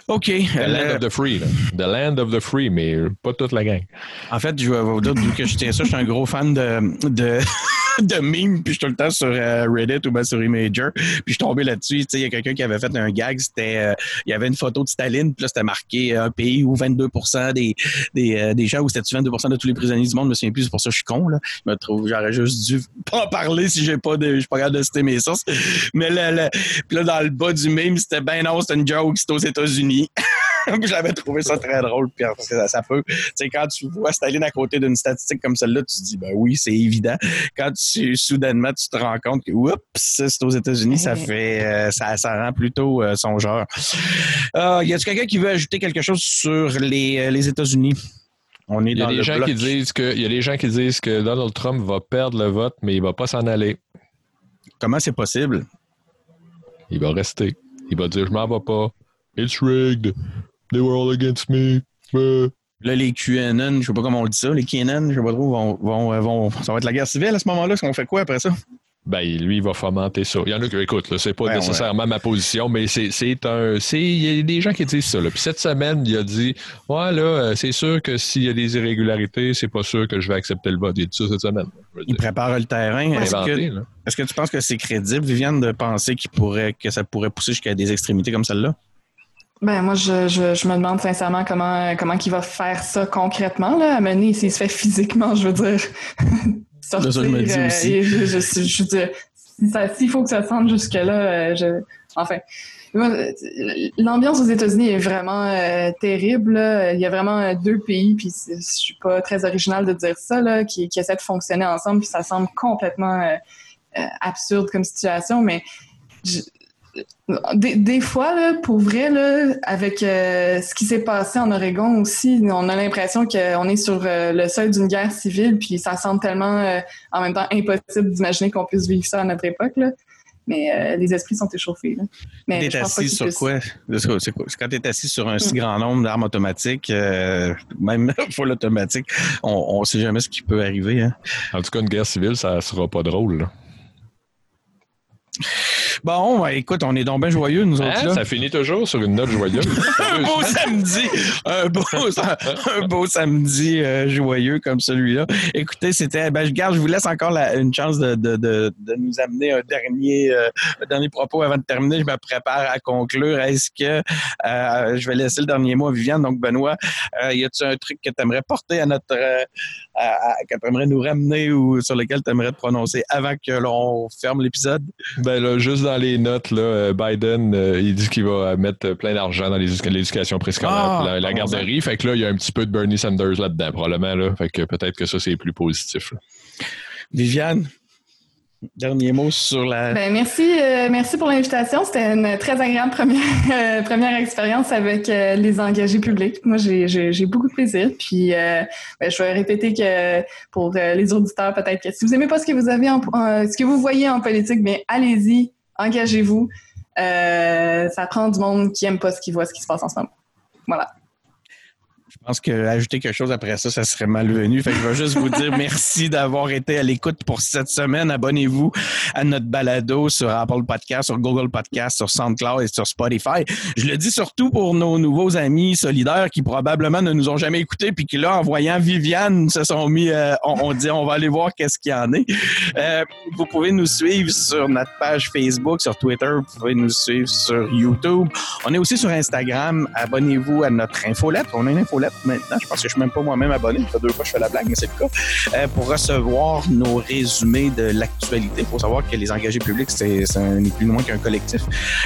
OK. The land of the free. là. The land of the free, mais pas toute la gang. en fait, je vais vous dire, que je tiens ça, je suis un gros fan de, de, de memes, puis je suis tout le temps sur euh, Reddit ou bien sur Imager, puis je suis tombé là-dessus. Il y a quelqu'un qui avait fait un gag, c'était, euh, il y avait une photo de Staline, puis là, c'était marqué euh, un pays où 22 des, des, euh, des gens, où c'était 22 de tous les prisonniers du monde, je me souviens plus, c'est pour ça que je suis con, là. Je me trouve, j'aurais juste dû pas en parler si j'ai pas de, je pas capable de citer mes sources. Mais là, là, puis là, dans le bas du meme, c'était ben non, c'était une joke, c'était aux États-Unis. J'avais trouvé ça très drôle, puis ça, ça peut. Tu sais, quand tu vois Staline à côté d'une statistique comme celle-là, tu te dis, ben oui, c'est évident. Quand tu soudainement tu te rends compte que, oups, c'est aux États-Unis, ça fait, euh, ça, ça rend plutôt euh, songeur. Euh, y a-t-il quelqu'un qui veut ajouter quelque chose sur les, euh, les États-Unis? On est Il y a dans des le gens bloc. qui disent que il y a des gens qui disent que Donald Trump va perdre le vote, mais il va pas s'en aller. Comment c'est possible? Il va rester. Il va dire je m'en vais pas. It's rigged. They were all against me. Là, les QAnon, je sais pas comment on dit ça, les QAnon, je sais pas trop, vont, vont, euh, vont- ça va être la guerre civile à ce moment-là. Est-ce qu'on fait quoi après ça? Ben, lui, il va fomenter ça. Il y en a qui, écoute, c'est pas Ouais, nécessairement ma position, mais c'est, c'est un, c'est, il y a des gens qui disent ça, là. Puis cette semaine, il a dit, ouais, là, euh, c'est sûr que s'il y a des irrégularités, c'est pas sûr que je vais accepter le vote. Il a dit ça cette semaine. Il dire, prépare le terrain. Est-ce que, tu penses que c'est crédible, Viviane, de penser qu'il pourrait, que ça pourrait pousser jusqu'à des extrémités comme celle-là? Ben moi, je, je, je me demande sincèrement comment comment il va faire ça concrètement là, à mener s'il se fait physiquement, je veux dire. sortir. ça, je me dis euh, aussi. et je, s'il faut que ça sente jusque là, je, enfin. Euh, L'ambiance aux États-Unis est vraiment euh, terrible. là. Il y a vraiment euh, deux pays, puis je suis pas très original de dire ça, là, qui, qui essaient de fonctionner ensemble, puis ça semble complètement euh, euh, absurde comme situation, mais je- des, des fois, là, pour vrai, là, avec euh, ce qui s'est passé en Oregon aussi, on a l'impression qu'on est sur euh, le seuil d'une guerre civile, puis ça semble tellement, euh, en même temps, impossible d'imaginer qu'on puisse vivre ça à notre époque. Là. Mais euh, les esprits sont échauffés. Là. Mais T'es assis sur quoi? Quand tu es assis sur un si Mm. grand nombre d'armes automatiques, euh, même full automatique, on ne sait jamais ce qui peut arriver. Hein. En tout cas, une guerre civile, ça sera pas drôle, là. Bon, ben, écoute, on est donc bien joyeux, nous autres. Hein? là. Ça finit toujours sur une note joyeuse. un beau samedi, un beau, un beau samedi euh, joyeux comme celui-là. Écoutez, c'était, ben, je garde, je vous laisse encore la- une chance de, de, de, de nous amener un dernier, euh, un dernier propos avant de terminer. Je me prépare à conclure. Est-ce que euh, je vais laisser le dernier mot à Viviane? Donc, Benoît, euh, y a-tu un truc que tu aimerais porter à notre, à- à- que tu aimerais nous ramener ou sur lequel tu aimerais te prononcer avant que l'on ferme l'épisode? Ben là, juste dans les notes, là, euh, Biden, euh, il dit qu'il va mettre plein d'argent dans l'éducation préscolaire, Ah, la, garderie. Fait que là, il y a un petit peu de Bernie Sanders là-dedans, probablement. Là. Fait que peut-être que ça, c'est plus positif. là. Viviane? Dernier mot sur la. Ben, merci, euh, merci pour l'invitation. C'était une très agréable première, euh, première expérience avec euh, les engagés publics. Moi, j'ai beaucoup de plaisir. Puis, ben, je vais répéter que pour les auditeurs, peut-être que si vous aimez pas ce que vous avez, en, ce que vous voyez en politique, bien, allez-y, engagez-vous. ça prend du monde qui aime pas ce qui voit ce qui se passe en ce moment. Voilà. Je pense qu'ajouter quelque chose après ça, ça serait malvenu. Fait que je vais juste vous dire merci d'avoir été à l'écoute pour cette semaine. Abonnez-vous à notre balado sur Apple Podcast, sur Google Podcast, sur SoundCloud et sur Spotify. Je le dis surtout pour nos nouveaux amis solidaires qui probablement ne nous ont jamais écoutés puis qui là, en voyant Viviane, se sont mis, euh, on, dit, on va aller voir qu'est-ce qu'il y en est. Euh, vous pouvez nous suivre sur notre page Facebook, sur Twitter, vous pouvez nous suivre sur YouTube. On est aussi sur Instagram. Abonnez-vous à notre infolette. On a une infolette maintenant. Je pense que je suis même pas moi-même abonné. Ça fait deux fois que je fais la blague, mais c'est le cas. Euh, pour recevoir nos résumés de l'actualité. Il faut savoir que les engagés publics, c'est ni plus ni moins qu'un collectif.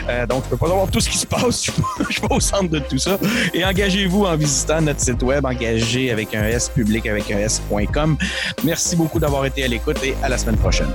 Euh, donc, je peux pas savoir tout ce qui se passe. Je suis pas au centre de tout ça. Et engagez-vous en visitant notre site web engagé avec un S public avec un S.com. Merci beaucoup d'avoir été à l'écoute et à la semaine prochaine.